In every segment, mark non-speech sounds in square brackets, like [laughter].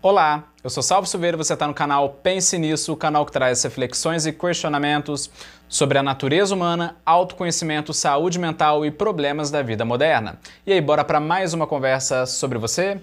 Olá, eu sou Salvo Silveira e você está no canal Pense Nisso, o canal que traz reflexões e questionamentos sobre a natureza humana, autoconhecimento, saúde mental e problemas da vida moderna. E aí, bora para mais uma conversa sobre você?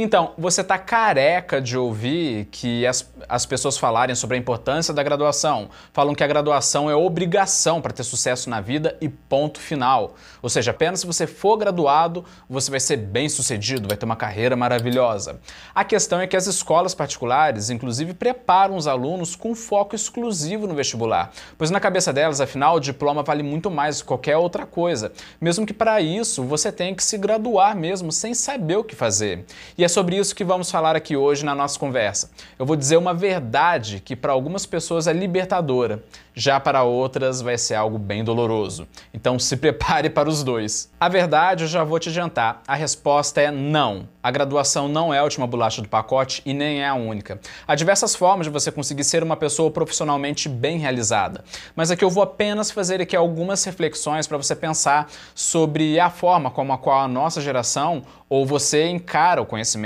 Então, você está careca de ouvir que as, as pessoas falarem sobre a importância da graduação. Falam que a graduação é obrigação para ter sucesso na vida e ponto final. Ou seja, apenas se você for graduado, você vai ser bem sucedido, vai ter uma carreira maravilhosa. A questão é que as escolas particulares, inclusive, preparam os alunos com foco exclusivo no vestibular. Pois na cabeça delas, afinal, o diploma vale muito mais que qualquer outra coisa. Mesmo que para isso você tenha que se graduar mesmo, sem saber o que fazer. E é sobre isso que vamos falar aqui hoje na nossa conversa. Eu vou dizer uma verdade que para algumas pessoas é libertadora, já para outras vai ser algo bem doloroso. Então se prepare para os dois. A verdade, eu já vou te adiantar, a resposta é não. A graduação não é a última bolacha do pacote e nem é a única. Há diversas formas de você conseguir ser uma pessoa profissionalmente bem realizada. Mas aqui eu vou apenas fazer aqui algumas reflexões para você pensar sobre a forma como a qual a nossa geração ou você encara o conhecimento.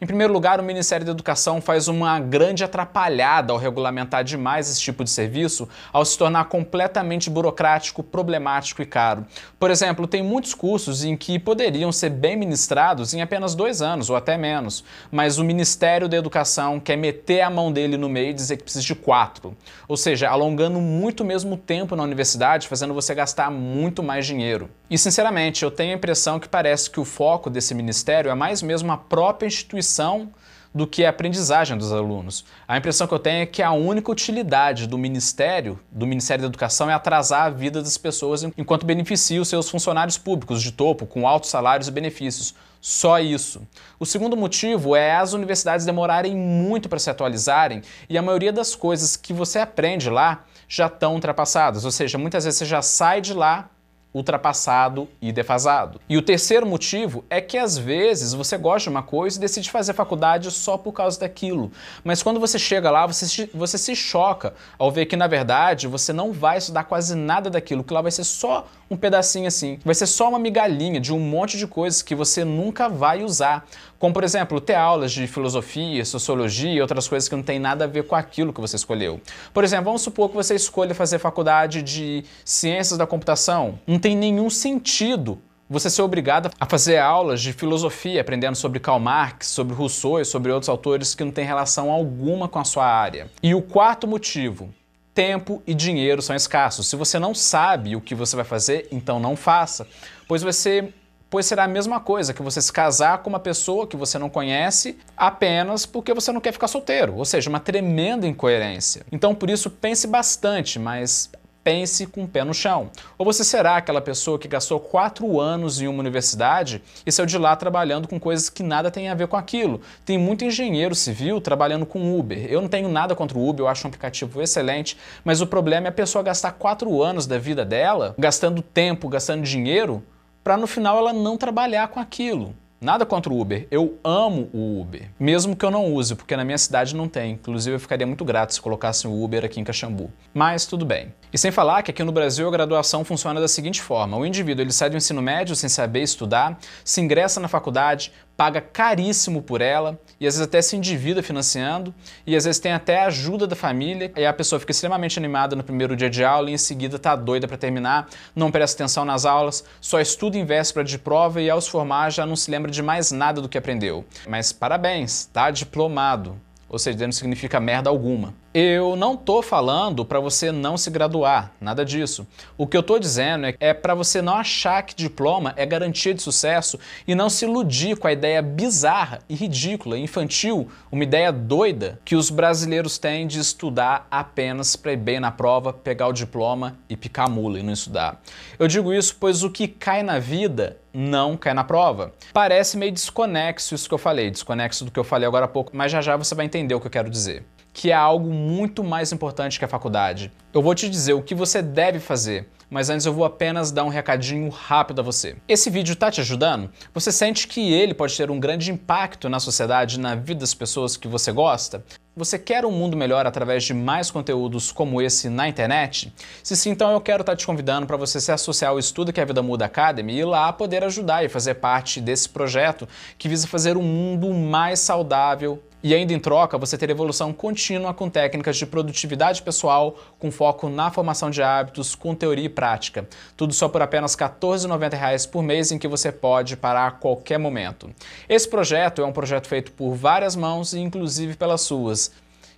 Em primeiro lugar, o Ministério da Educação faz uma grande atrapalhada ao regulamentar demais esse tipo de serviço, ao se tornar completamente burocrático, problemático e caro. Por exemplo, tem muitos cursos em que poderiam ser bem ministrados em apenas dois anos ou até menos, mas o Ministério da Educação quer meter a mão dele no meio e dizer que precisa de quatro. Ou seja, alongando muito mesmo tempo na universidade, fazendo você gastar muito mais dinheiro. E sinceramente, eu tenho a impressão que parece que o foco desse ministério é mais mesmo a própria instituição do que a aprendizagem dos alunos. A impressão que eu tenho é que a única utilidade do Ministério, do Ministério da Educação, é atrasar a vida das pessoas enquanto beneficia os seus funcionários públicos de topo, com altos salários e benefícios. Só isso. O segundo motivo é as universidades demorarem muito para se atualizarem e a maioria das coisas que você aprende lá já estão ultrapassadas, ou seja, muitas vezes você já sai de lá ultrapassado e defasado. E o terceiro motivo é que às vezes você gosta de uma coisa e decide fazer faculdade só por causa daquilo. Mas quando você chega lá, você, você se choca ao ver que na verdade você não vai estudar quase nada daquilo, que lá vai ser só um pedacinho assim. Vai ser só uma migalhinha de um monte de coisas que você nunca vai usar. Como, por exemplo, ter aulas de filosofia, sociologia e outras coisas que não tem nada a ver com aquilo que você escolheu. Por exemplo, vamos supor que você escolha fazer faculdade de ciências da computação. Não tem nenhum sentido você ser obrigado a fazer aulas de filosofia, aprendendo sobre Karl Marx, sobre Rousseau e sobre outros autores que não têm relação alguma com a sua área. E o quarto motivo, tempo e dinheiro são escassos. Se você não sabe o que você vai fazer, então não faça, pois vai ser pois será a mesma coisa que você se casar com uma pessoa que você não conhece apenas porque você não quer ficar solteiro, ou seja, uma tremenda incoerência. Então, por isso, pense bastante, mas pense com o pé no chão. Ou você será aquela pessoa que gastou quatro anos em uma universidade e saiu de lá trabalhando com coisas que nada tem a ver com aquilo. Tem muito engenheiro civil trabalhando com Uber. Eu não tenho nada contra o Uber, eu acho um aplicativo excelente, mas o problema é a pessoa gastar quatro anos da vida dela gastando tempo, gastando dinheiro, para no final ela não trabalhar com aquilo. Nada contra o Uber, eu amo o Uber, mesmo que eu não use, porque na minha cidade não tem. Inclusive eu ficaria muito grato se colocassem o Uber aqui em Caxambu. Mas tudo bem. E sem falar que aqui no Brasil a graduação funciona da seguinte forma: o indivíduo ele sai do ensino médio sem saber estudar, se ingressa na faculdade, paga caríssimo por ela e às vezes até se endivida financiando e às vezes tem até a ajuda da família e a pessoa fica extremamente animada no primeiro dia de aula e em seguida tá doida para terminar, não presta atenção nas aulas, só estuda em véspera de prova e ao se formar já não se lembra de mais nada do que aprendeu. Mas parabéns, tá diplomado ou seja, não significa merda alguma. Eu não tô falando para você não se graduar, nada disso. O que eu tô dizendo é, é para você não achar que diploma é garantia de sucesso e não se iludir com a ideia bizarra e ridícula, infantil, uma ideia doida que os brasileiros têm de estudar apenas para ir bem na prova, pegar o diploma e picar mula e não estudar. Eu digo isso pois o que cai na vida não cai na prova. Parece meio desconexo isso que eu falei, desconexo do que eu falei agora há pouco, mas já já você vai entender o que eu quero dizer. Que é algo muito mais importante que a faculdade. Eu vou te dizer o que você deve fazer, mas antes eu vou apenas dar um recadinho rápido a você. Esse vídeo está te ajudando? Você sente que ele pode ter um grande impacto na sociedade, na vida das pessoas que você gosta? Você quer um mundo melhor através de mais conteúdos como esse na internet? Se sim, então eu quero estar te convidando para você se associar ao Estudo que a Vida Muda Academy e lá poder ajudar e fazer parte desse projeto que visa fazer um mundo mais saudável E ainda em troca, você ter evolução contínua com técnicas de produtividade pessoal, com foco na formação de hábitos, com teoria e prática. Tudo só por apenas R$ 14,90 por mês, em que você pode parar a qualquer momento. Esse projeto é um projeto feito por várias mãos inclusive pelas suas.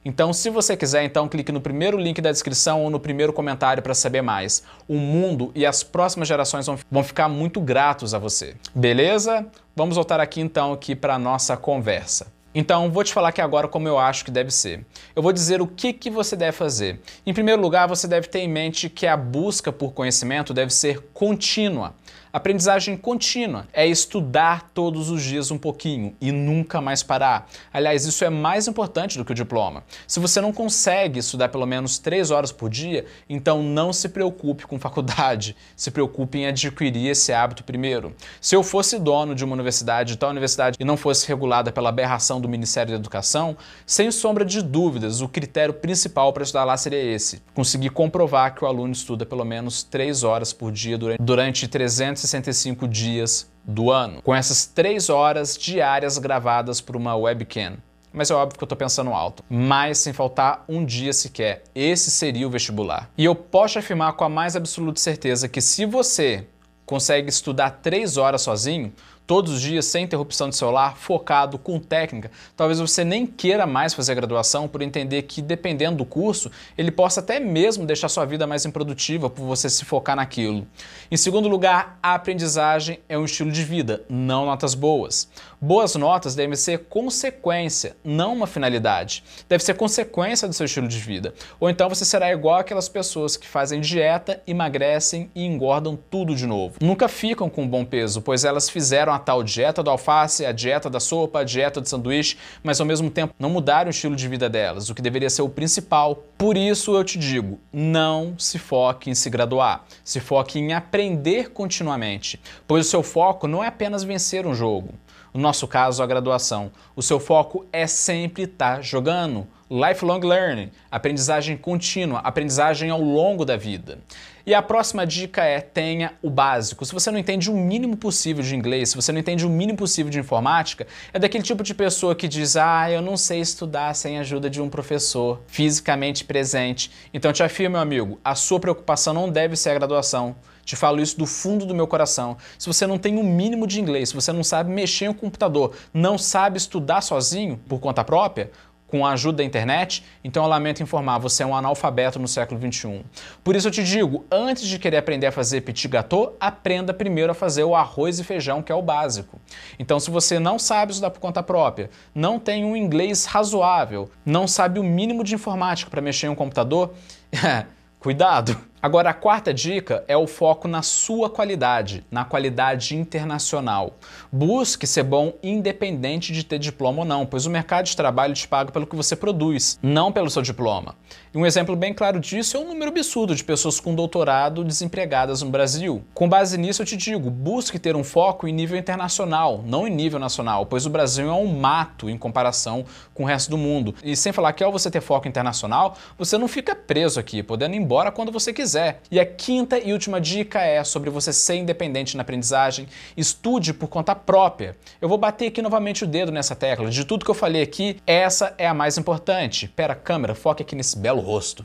Então, se você quiser, então clique no primeiro link da descrição ou no primeiro comentário para saber mais. O mundo e as próximas gerações vão ficar muito gratos a você. Beleza? Vamos voltar aqui então aqui para a nossa conversa. Então, vou te falar aqui agora como eu acho que deve ser. Eu vou dizer o que, que você deve fazer. Em primeiro lugar, você deve ter em mente que a busca por conhecimento deve ser contínua. Aprendizagem contínua é estudar todos os dias um pouquinho e nunca mais parar. Aliás, isso é mais importante do que o diploma. Se você não consegue estudar pelo menos três horas por dia, então não se preocupe com faculdade. [laughs] Se preocupe em adquirir esse hábito primeiro. Se eu fosse dono de uma universidade, tal universidade, e não fosse regulada pela aberração do Ministério da Educação, sem sombra de dúvidas, o critério principal para estudar lá seria esse: conseguir comprovar que o aluno estuda pelo menos três horas por dia durante, durante 300 365 dias do ano, com essas três horas diárias gravadas por uma webcam. Mas é óbvio que eu estou pensando alto. Mas sem faltar um dia sequer. Esse seria o vestibular. E eu posso afirmar com a mais absoluta certeza que se você consegue estudar três horas sozinho, todos os dias, sem interrupção de celular, focado, com técnica, talvez você nem queira mais fazer graduação por entender que, dependendo do curso, ele possa até mesmo deixar sua vida mais improdutiva por você se focar naquilo. Em segundo lugar, a aprendizagem é um estilo de vida, não notas boas. Boas notas devem ser consequência, não uma finalidade. Deve ser consequência do seu estilo de vida. Ou então você será igual aquelas pessoas que fazem dieta, emagrecem e engordam tudo de novo. Nunca ficam com um bom peso, pois elas fizeram a tal dieta do alface, a dieta da sopa, a dieta do sanduíche, mas ao mesmo tempo não mudaram o estilo de vida delas, o que deveria ser o principal. Por isso eu te digo, não se foque em se graduar, se foque em aprender continuamente, pois o seu foco não é apenas vencer um jogo. No nosso caso, a graduação. O seu foco é sempre estar tá jogando. Lifelong learning, aprendizagem contínua, aprendizagem ao longo da vida. E a próxima dica é tenha o básico. Se você não entende o mínimo possível de inglês, se você não entende o mínimo possível de informática, é daquele tipo de pessoa que diz: "Ah, eu não sei estudar sem a ajuda de um professor fisicamente presente". Então te afirmo, meu amigo, a sua preocupação não deve ser a graduação. Te falo isso do fundo do meu coração. Se você não tem o um mínimo de inglês, se você não sabe mexer no computador, não sabe estudar sozinho por conta própria, com a ajuda da internet, então eu lamento informar, você é um analfabeto no século XXI. Por isso eu te digo, antes de querer aprender a fazer petit gâteau, aprenda primeiro a fazer o arroz e feijão, que é o básico. Então se você não sabe estudar por conta própria, não tem um inglês razoável, não sabe o mínimo de informática para mexer em um computador, [laughs] cuidado! Agora, a quarta dica é o foco na sua qualidade, na qualidade internacional. Busque ser bom independente de ter diploma ou não, pois o mercado de trabalho te paga pelo que você produz, não pelo seu diploma. E um exemplo bem claro disso é o número absurdo de pessoas com doutorado desempregadas no Brasil. Com base nisso, eu te digo, busque ter um foco em nível internacional, não em nível nacional, pois o Brasil é um mato em comparação com o resto do mundo. E sem falar que ao você ter foco internacional, você não fica preso aqui, podendo ir embora quando você quiser quiser. E a quinta e última dica é sobre você ser independente na aprendizagem. Estude por conta própria. Eu vou bater aqui novamente o dedo nessa tecla. De tudo que eu falei aqui, essa é a mais importante. Pera, câmera, foque aqui nesse belo rosto.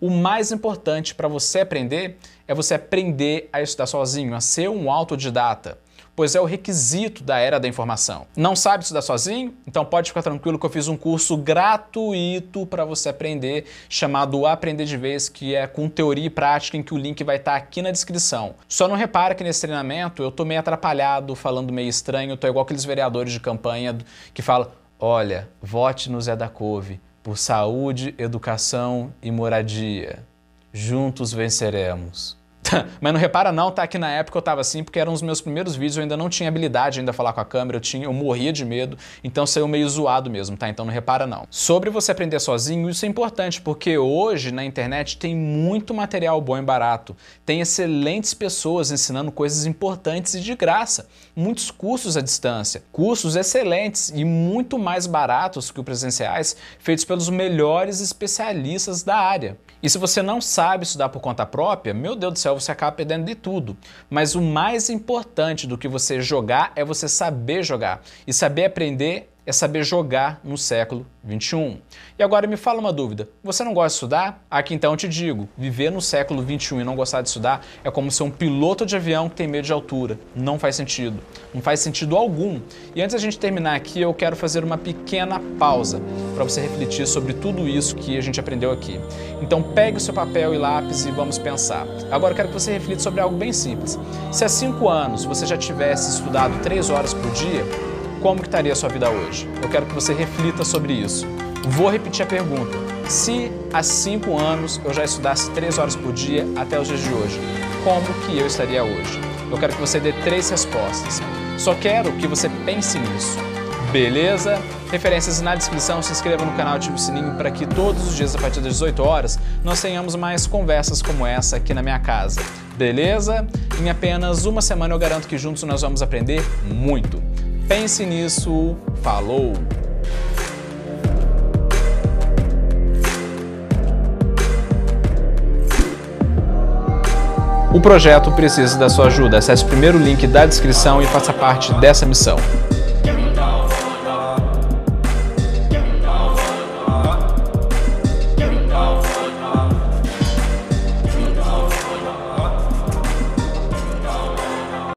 O mais importante para você aprender é você aprender a estudar sozinho, a ser um autodidata pois é o requisito da era da informação. Não sabe estudar sozinho? Então pode ficar tranquilo que eu fiz um curso gratuito para você aprender, chamado Aprender de Vez, que é com teoria e prática, em que o link vai estar tá aqui na descrição. Só não repara que nesse treinamento eu tô meio atrapalhado, falando meio estranho, tô igual aqueles vereadores de campanha que falam: olha, vote no Zé da Couve por saúde, educação e moradia. Juntos venceremos. Mas não repara não, tá? Que na época eu tava assim, porque eram os meus primeiros vídeos, eu ainda não tinha habilidade ainda falar com a câmera, eu, tinha, eu morria de medo, então saiu meio zoado mesmo, tá? Então não repara não. Sobre você aprender sozinho, isso é importante, porque hoje na internet tem muito material bom e barato. Tem excelentes pessoas ensinando coisas importantes e de graça. Muitos cursos à distância, cursos excelentes e muito mais baratos que os presenciais, feitos pelos melhores especialistas da área. E se você não sabe estudar por conta própria, meu Deus do céu, você acaba perdendo de tudo. Mas o mais importante do que você jogar é você saber jogar. E saber aprender é saber jogar no século 21. E agora me fala uma dúvida: você não gosta de estudar? Aqui então eu te digo: viver no século 21 e não gostar de estudar é como ser um piloto de avião que tem medo de altura. Não faz sentido. Não faz sentido algum. E antes da gente terminar aqui, eu quero fazer uma pequena pausa para você refletir sobre tudo isso que a gente aprendeu aqui. Então pegue o seu papel e lápis e vamos pensar. Agora eu quero que você reflita sobre algo bem simples. Se há cinco anos você já tivesse estudado três horas por dia, como que estaria a sua vida hoje? Eu quero que você reflita sobre isso. Vou repetir a pergunta. Se há cinco anos eu já estudasse três horas por dia até os dias de hoje, como que eu estaria hoje? Eu quero que você dê três respostas. Só quero que você pense nisso. Beleza? Referências na descrição, se inscreva no canal, ative o sininho para que todos os dias a partir das 18 horas nós tenhamos mais conversas como essa aqui na minha casa. Beleza? Em apenas uma semana eu garanto que juntos nós vamos aprender muito. Pense nisso. Falou! O projeto precisa da sua ajuda. Acesse o primeiro link da descrição e faça parte dessa missão.